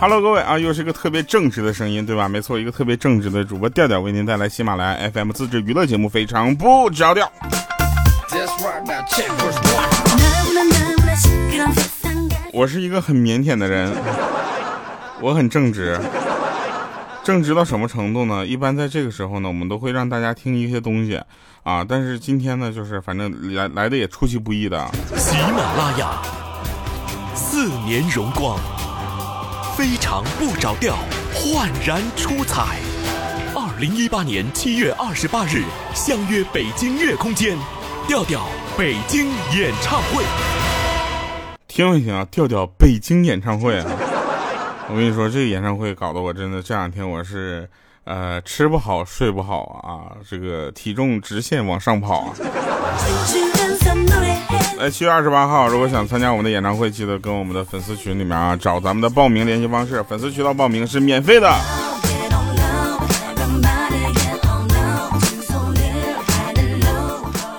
，Hello，各位啊，又是一个特别正直的声音，对吧？没错，一个特别正直的主播调调为您带来喜马拉雅 FM 自制娱乐节目，非常不着调。我是一个很腼腆的人，我很正直，正直到什么程度呢？一般在这个时候呢，我们都会让大家听一些东西啊。但是今天呢，就是反正来来的也出其不意的。喜马拉雅四年荣光，非常不着调，焕然出彩。二零一八年七月二十八日，相约北京乐空间，调调北京演唱会。听一听啊？调调北京演唱会啊！我跟你说，这个演唱会搞得我真的这两天我是呃吃不好睡不好啊，这个体重直线往上跑啊！来，七月二十八号，如果想参加我们的演唱会，记得跟我们的粉丝群里面啊找咱们的报名联系方式，粉丝渠道报名是免费的。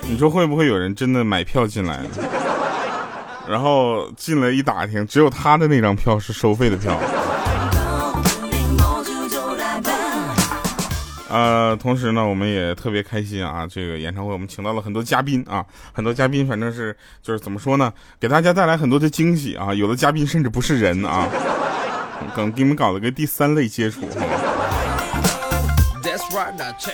你说会不会有人真的买票进来？然后进来一打听，只有他的那张票是收费的票。呃，同时呢，我们也特别开心啊！这个演唱会我们请到了很多嘉宾啊，很多嘉宾反正是就是怎么说呢，给大家带来很多的惊喜啊！有的嘉宾甚至不是人啊，刚给你们搞了个第三类接触。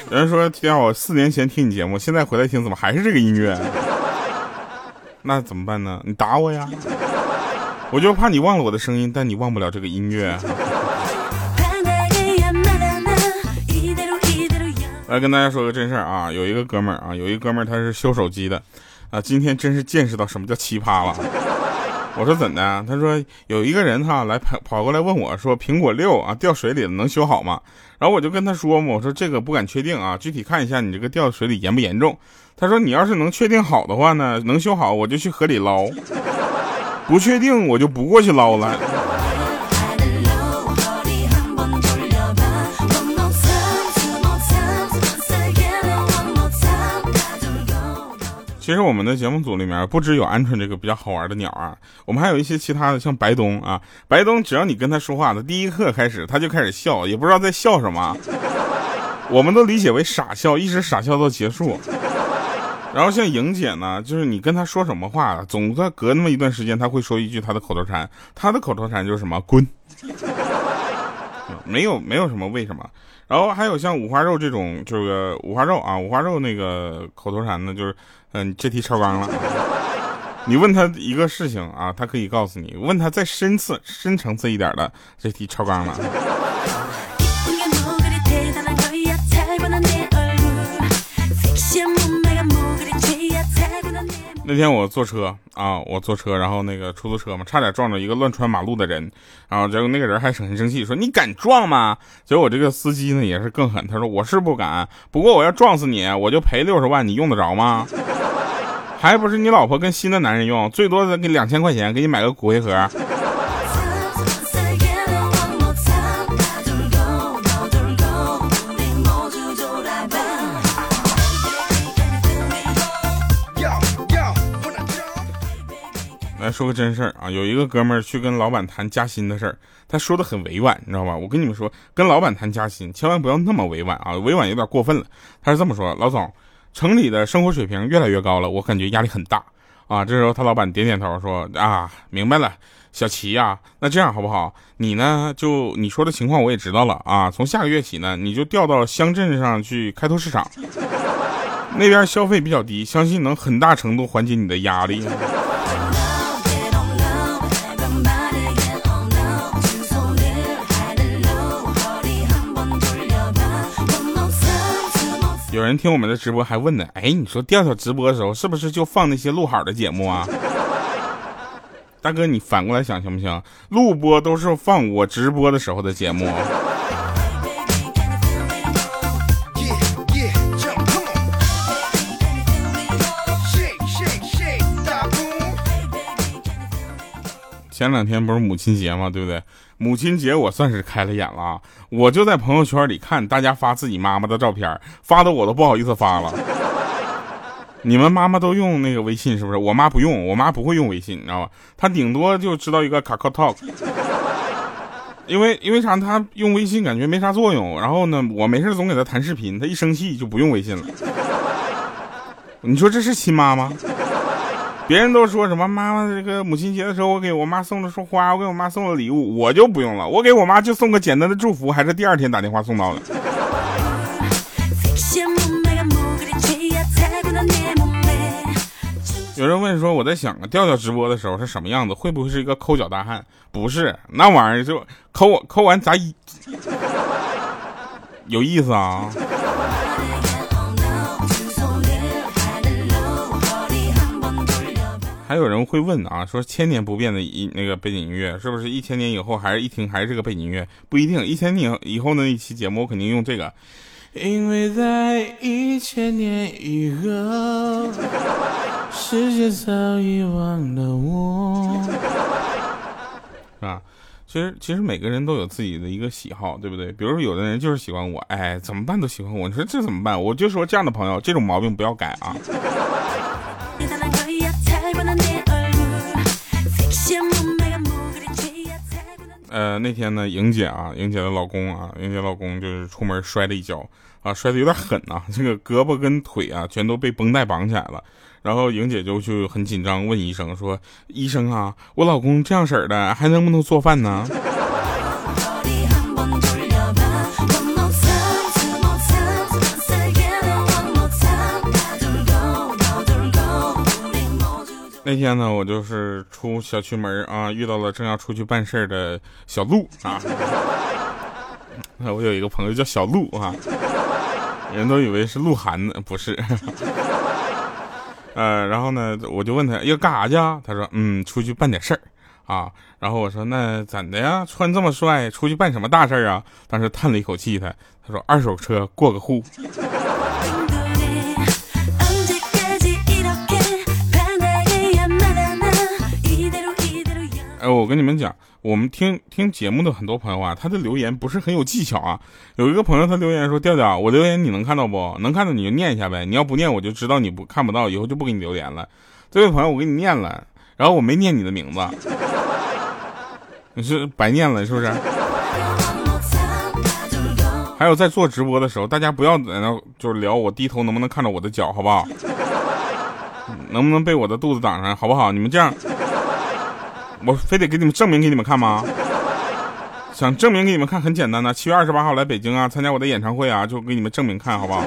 有人说，天啊，我四年前听你节目，现在回来听，怎么还是这个音乐？那怎么办呢？你打我呀！我就怕你忘了我的声音，但你忘不了这个音乐。来跟大家说个真事儿啊，有一个哥们儿啊，有一个哥们儿他是修手机的，啊，今天真是见识到什么叫奇葩了。我说怎的？他说有一个人哈来跑跑过来问我说苹果六啊掉水里了能修好吗？然后我就跟他说嘛，我说这个不敢确定啊，具体看一下你这个掉水里严不严重。他说你要是能确定好的话呢，能修好我就去河里捞，不确定我就不过去捞了。其实我们的节目组里面不只有鹌鹑这个比较好玩的鸟啊，我们还有一些其他的，像白东啊，白东只要你跟他说话的第一刻开始，他就开始笑，也不知道在笑什么，我们都理解为傻笑，一直傻笑到结束。然后像莹姐呢，就是你跟他说什么话，总在隔那么一段时间，他会说一句他的口头禅，他的口头禅就是什么滚，没有没有什么为什么。然后还有像五花肉这种，就是五花肉啊，五花肉那个口头禅呢，就是。嗯，这题超纲了。你问他一个事情啊，他可以告诉你；问他再深次、深层次一点的，这题超纲了。那天我坐车啊，我坐车，然后那个出租车嘛，差点撞着一个乱穿马路的人，然后结果那个人还很生气，说你敢撞吗？结果我这个司机呢也是更狠，他说我是不敢，不过我要撞死你，我就赔六十万，你用得着吗？还不是你老婆跟新的男人用，最多再给两千块钱，给你买个骨灰盒。说个真事儿啊，有一个哥们儿去跟老板谈加薪的事儿，他说的很委婉，你知道吧？我跟你们说，跟老板谈加薪，千万不要那么委婉啊，委婉有点过分了。他是这么说：老总，城里的生活水平越来越高了，我感觉压力很大啊。这时候他老板点点头说：啊，明白了，小齐呀，那这样好不好？你呢，就你说的情况我也知道了啊。从下个月起呢，你就调到乡镇上去开拓市场，那边消费比较低，相信能很大程度缓解你的压力。有人听我们的直播还问呢，哎，你说调调直播的时候是不是就放那些录好的节目啊？大哥，你反过来想行不行？录播都是放我直播的时候的节目。前两天不是母亲节吗？对不对？母亲节我算是开了眼了！我就在朋友圈里看大家发自己妈妈的照片，发的我都不好意思发了。你们妈妈都用那个微信是不是？我妈不用，我妈不会用微信，你知道吧？她顶多就知道一个卡卡 talk，因为因为啥？她用微信感觉没啥作用。然后呢，我没事总给她谈视频，她一生气就不用微信了。你说这是亲妈吗？别人都说什么妈妈这个母亲节的时候，我给我妈送了束花，我给我妈送了礼物，我就不用了，我给我妈就送个简单的祝福，还是第二天打电话送到的。有人问说，我在想啊，调调直播的时候是什么样子？会不会是一个抠脚大汉？不是，那玩意儿就抠我抠完砸一，有意思啊。还有人会问啊，说千年不变的一那个背景音乐，是不是一千年以后还是一听还是这个背景音乐？不一定，一千年以后呢一期节目我肯定用这个。因为在一千年以后，世界早已忘了我。是吧，其实其实每个人都有自己的一个喜好，对不对？比如说有的人就是喜欢我，哎，怎么办都喜欢我，你说这怎么办？我就说这样的朋友，这种毛病不要改啊。呃，那天呢，莹姐啊，莹姐的老公啊，莹姐老公就是出门摔了一跤啊，摔的有点狠呐，这个胳膊跟腿啊，全都被绷带绑起来了。然后莹姐就就很紧张，问医生说：“医生啊，我老公这样式的，还能不能做饭呢？”那天呢，我就是出小区门啊，遇到了正要出去办事的小鹿啊。我有一个朋友叫小鹿啊，人都以为是鹿晗呢，不是。呃，然后呢，我就问他要干啥去啊？他说，嗯，出去办点事儿啊。然后我说，那怎的呀？穿这么帅，出去办什么大事儿啊？当时叹了一口气，他他说，二手车过个户。哎，我跟你们讲，我们听听节目的很多朋友啊，他的留言不是很有技巧啊。有一个朋友他留言说：“调调，我留言你能看到不能看到你就念一下呗，你要不念我就知道你不看不到，以后就不给你留言了。”这位朋友，我给你念了，然后我没念你的名字，你 是白念了是不是？还有在做直播的时候，大家不要在那就是聊我低头能不能看到我的脚，好不好？能不能被我的肚子挡上，好不好？你们这样。我非得给你们证明给你们看吗？想证明给你们看很简单的，七月二十八号来北京啊，参加我的演唱会啊，就给你们证明看好不好？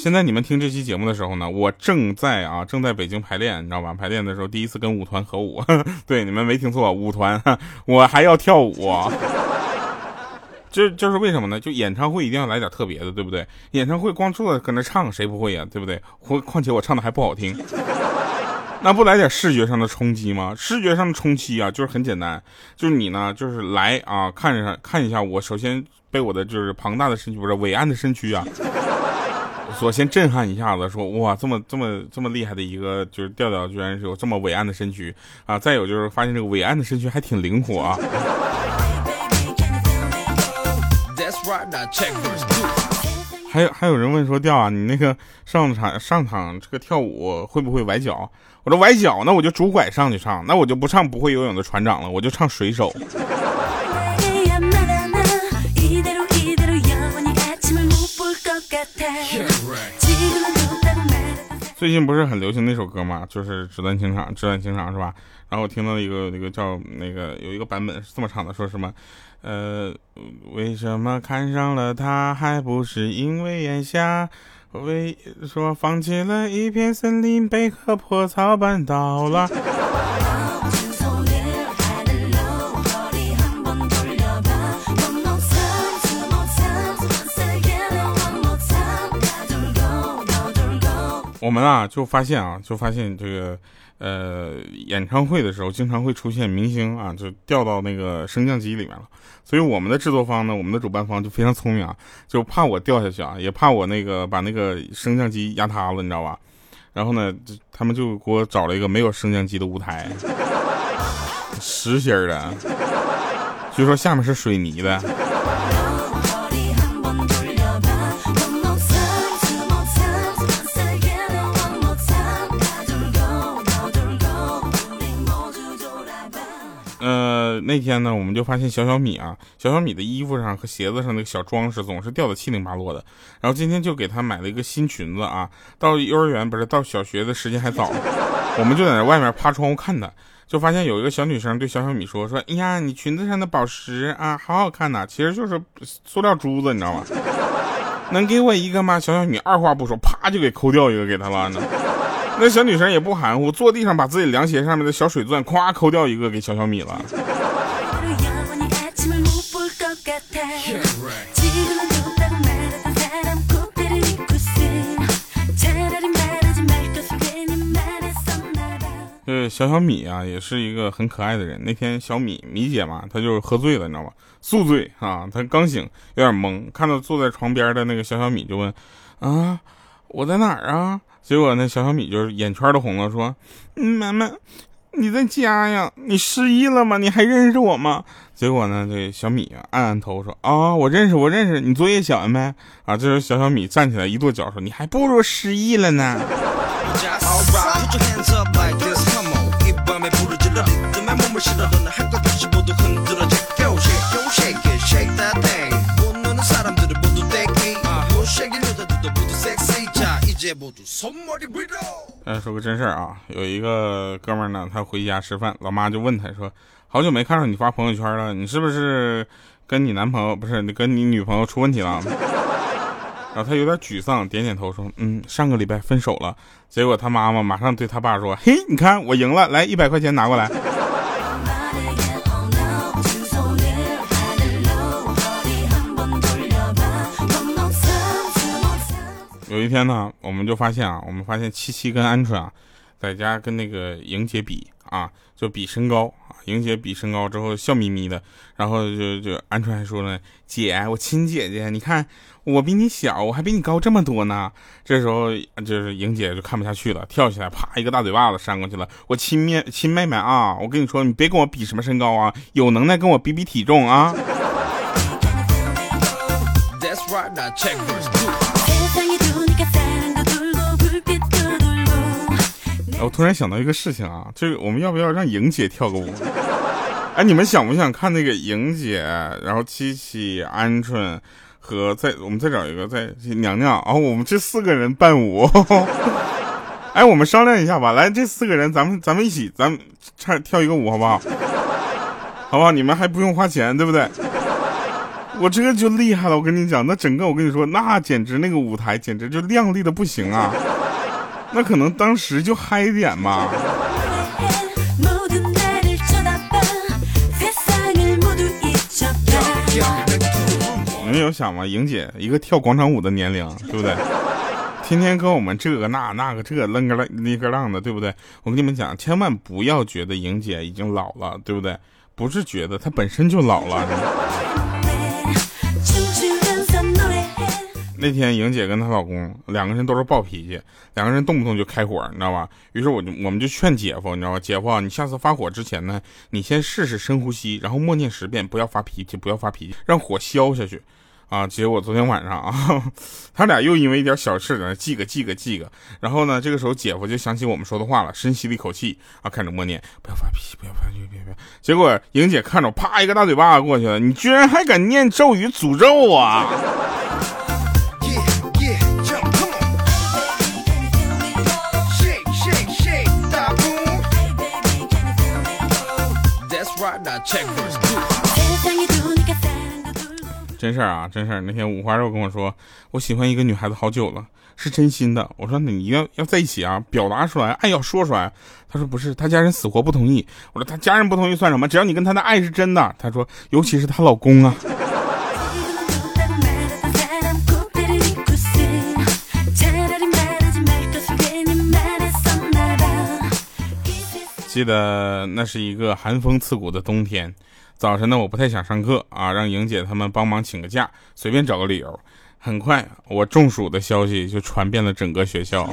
现在你们听这期节目的时候呢，我正在啊，正在北京排练，你知道吧？排练的时候第一次跟舞团合舞，对，你们没听错，舞团，我还要跳舞。这就是为什么呢？就演唱会一定要来点特别的，对不对？演唱会光坐搁那唱，谁不会呀？对不对？况且我唱的还不好听。那不来点视觉上的冲击吗？视觉上的冲击啊，就是很简单，就是你呢，就是来啊，看一下看一下我，首先被我的就是庞大的身躯，不是伟岸的身躯啊，所先震撼一下子，说哇，这么这么这么厉害的一个就是调调，居然是有这么伟岸的身躯啊！再有就是发现这个伟岸的身躯还挺灵活啊。还有还有人问说调啊，你那个上场上场这个跳舞会不会崴脚？我说崴脚，那我就拄拐上去唱，那我就不唱不会游泳的船长了，我就唱水手。最近不是很流行那首歌吗？就是《纸短情长》，《纸短情长》是吧？然后我听到一个那个叫那个有一个版本是这么唱的，说什么？呃，为什么看上了他，还不是因为眼瞎？为说放弃了一片森林，被棵破草绊倒了。我们啊，就发现啊，就发现这个。呃，演唱会的时候经常会出现明星啊，就掉到那个升降机里面了。所以我们的制作方呢，我们的主办方就非常聪明啊，就怕我掉下去啊，也怕我那个把那个升降机压塌了，你知道吧？然后呢，他们就给我找了一个没有升降机的舞台，实心的，据说下面是水泥的。那天呢，我们就发现小小米啊，小小米的衣服上和鞋子上那个小装饰总是掉的七零八落的。然后今天就给他买了一个新裙子啊，到幼儿园不是到小学的时间还早，我们就在那外面趴窗户看他，就发现有一个小女生对小小米说说，哎呀，你裙子上的宝石啊，好好看呐，其实就是塑料珠子，你知道吗？能给我一个吗？小小米二话不说，啪就给抠掉一个给他了呢。那小女生也不含糊，坐地上把自己凉鞋上面的小水钻咵抠掉一个给小小米了。小小米啊，也是一个很可爱的人。那天小米米姐嘛，她就是喝醉了，你知道吗？宿醉啊，她刚醒，有点懵，看到坐在床边的那个小小米，就问：“啊，我在哪儿啊？”结果那小小米就是眼圈都红了，说：“，妈妈，你在家呀？你失忆了吗？你还认识我吗？”结果呢，这小米啊，按按头说：“啊，我认识，我认识。你作业写完没？”啊，这时候小小米站起来一跺脚说：“你还不如失忆了呢。”再说个真事儿啊，有一个哥们儿呢，他回家吃饭，老妈就问他说：“好久没看到你发朋友圈了，你是不是跟你男朋友不是你跟你女朋友出问题了？”然后他有点沮丧，点点头说：“嗯，上个礼拜分手了。”结果他妈妈马上对他爸说：“嘿，你看我赢了，来一百块钱拿过来。”有一天呢，我们就发现啊，我们发现七七跟鹌鹑啊，在家跟那个莹姐比啊，就比身高啊。莹姐比身高之后笑眯眯的，然后就就鹌鹑还说呢：“姐，我亲姐姐，你看我比你小，我还比你高这么多呢。”这时候就是莹姐就看不下去了，跳起来啪一个大嘴巴子扇过去了。我亲妹亲妹妹啊，我跟你说，你别跟我比什么身高啊，有能耐跟我比比体重啊。我突然想到一个事情啊，就是我们要不要让莹姐跳个舞？哎，你们想不想看那个莹姐，然后七七、鹌鹑和再我们再找一个再娘娘，然后我们这四个人伴舞。哎，我们商量一下吧，来，这四个人咱们咱们一起，咱们唱跳一个舞好不好？好不好？你们还不用花钱，对不对？我这个就厉害了，我跟你讲，那整个我跟你说，那简直那个舞台简直就靓丽的不行啊。那可能当时就嗨一点嘛。你们有想吗？莹姐一个跳广场舞的年龄，对不对？天天跟我们这个那那个这愣个浪那个浪的，对不对？我跟你们讲，千万不要觉得莹姐已经老了，对不对？不是觉得她本身就老了。那天莹姐跟她老公两个人都是暴脾气，两个人动不动就开火，你知道吧？于是我就我们就劝姐夫，你知道吧？姐夫，你下次发火之前呢，你先试试深呼吸，然后默念十遍，不要发脾气，不要发脾气，让火消下去。啊！结果昨天晚上啊，他俩又因为一点小事在那记个记个记个。然后呢，这个时候姐夫就想起我们说的话了，深吸了一口气啊，开始默念，不要发脾气，不要发脾气，别别。结果莹姐看着，啪一个大嘴巴过去了，你居然还敢念咒语诅咒啊！真事儿啊，真事儿。那天五花肉跟我说，我喜欢一个女孩子好久了，是真心的。我说，那你要要在一起啊，表达出来，爱要说出来。他说不是，他家人死活不同意。我说他家人不同意算什么？只要你跟他的爱是真的。他说，尤其是她老公啊。记得那是一个寒风刺骨的冬天，早晨呢，我不太想上课啊，让莹姐他们帮忙请个假，随便找个理由。很快，我中暑的消息就传遍了整个学校。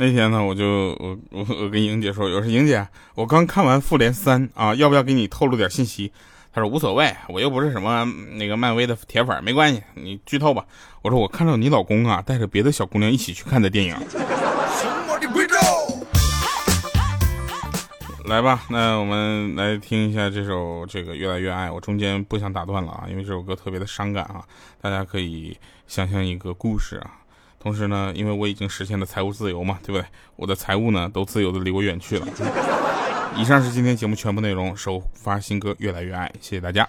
那天呢，我就我我我跟莹姐说，我说莹姐，我刚看完《复联三》啊，要不要给你透露点信息？他说无所谓，我又不是什么那个漫威的铁粉，没关系，你剧透吧。我说我看到你老公啊带着别的小姑娘一起去看的电影。来吧，那我们来听一下这首这个越来越爱。我中间不想打断了啊，因为这首歌特别的伤感啊。大家可以想象一个故事啊。同时呢，因为我已经实现了财务自由嘛，对不对？我的财务呢都自由的离我远去了。以上是今天节目全部内容。首发新歌越来越爱，谢谢大家。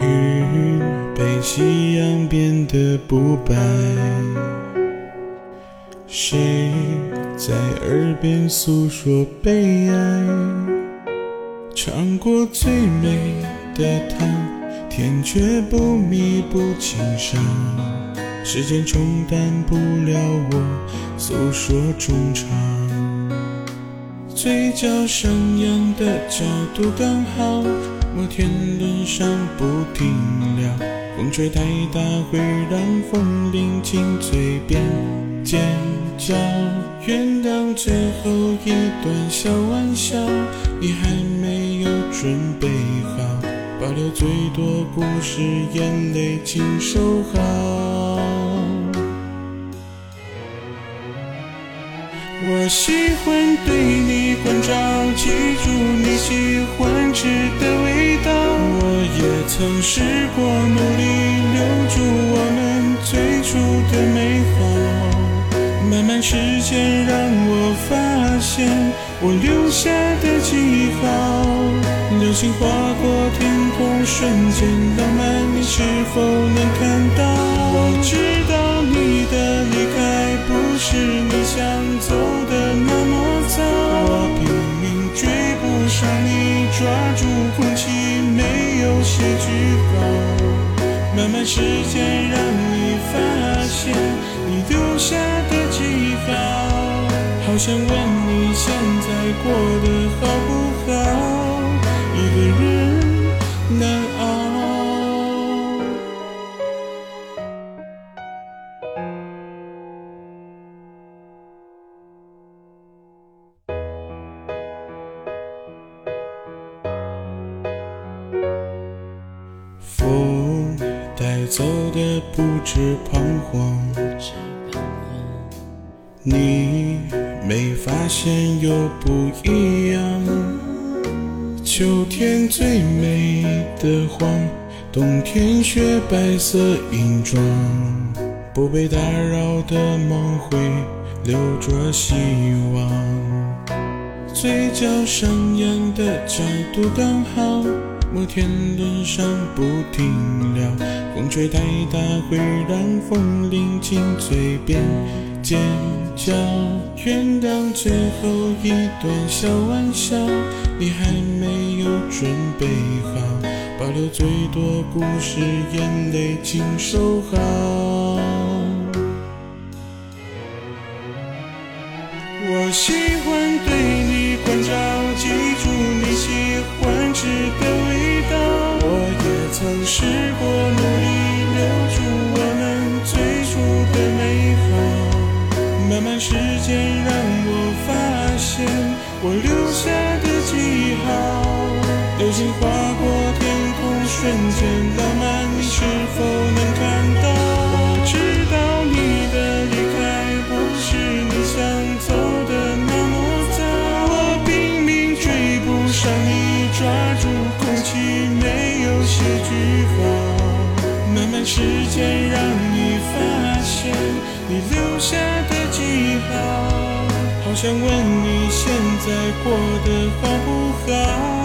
雨被夕阳变得不白，谁在耳边诉说悲哀？尝过最美的糖，甜却不弥补情伤。时间冲淡不了我诉说衷肠，嘴角上扬的角度刚好，摩天轮上不停聊。风吹太大会让风铃紧嘴边尖叫，原谅最后一段小玩笑，你还没有准备好，保留最多故事，眼泪请收好。我喜欢对你关照，记住你喜欢吃的味道。我也曾试过努力留住我们最初的美好，慢慢时间让我发现我留下的记号。流星划过天空，瞬间浪漫，你是否能看到？我知道你的离开不是你想走的那么早，我拼命追不上你，抓住空气没有。结句号，慢慢时间让你想问你现在过得好？没发现又不一样。秋天最美的黄，冬天雪白色银装。不被打扰的梦会留着希望，嘴角上扬的角度刚好。摩天轮上不停聊，风吹太大会让风铃紧嘴边尖叫。原谅最后一段小玩笑，你还没有准备好，保留最多故事，眼泪请收好。我喜欢对你关照，记住你喜欢吃的味道。我也。曾试过时间让你发现你留下的记号，好想问你现在过得好不好？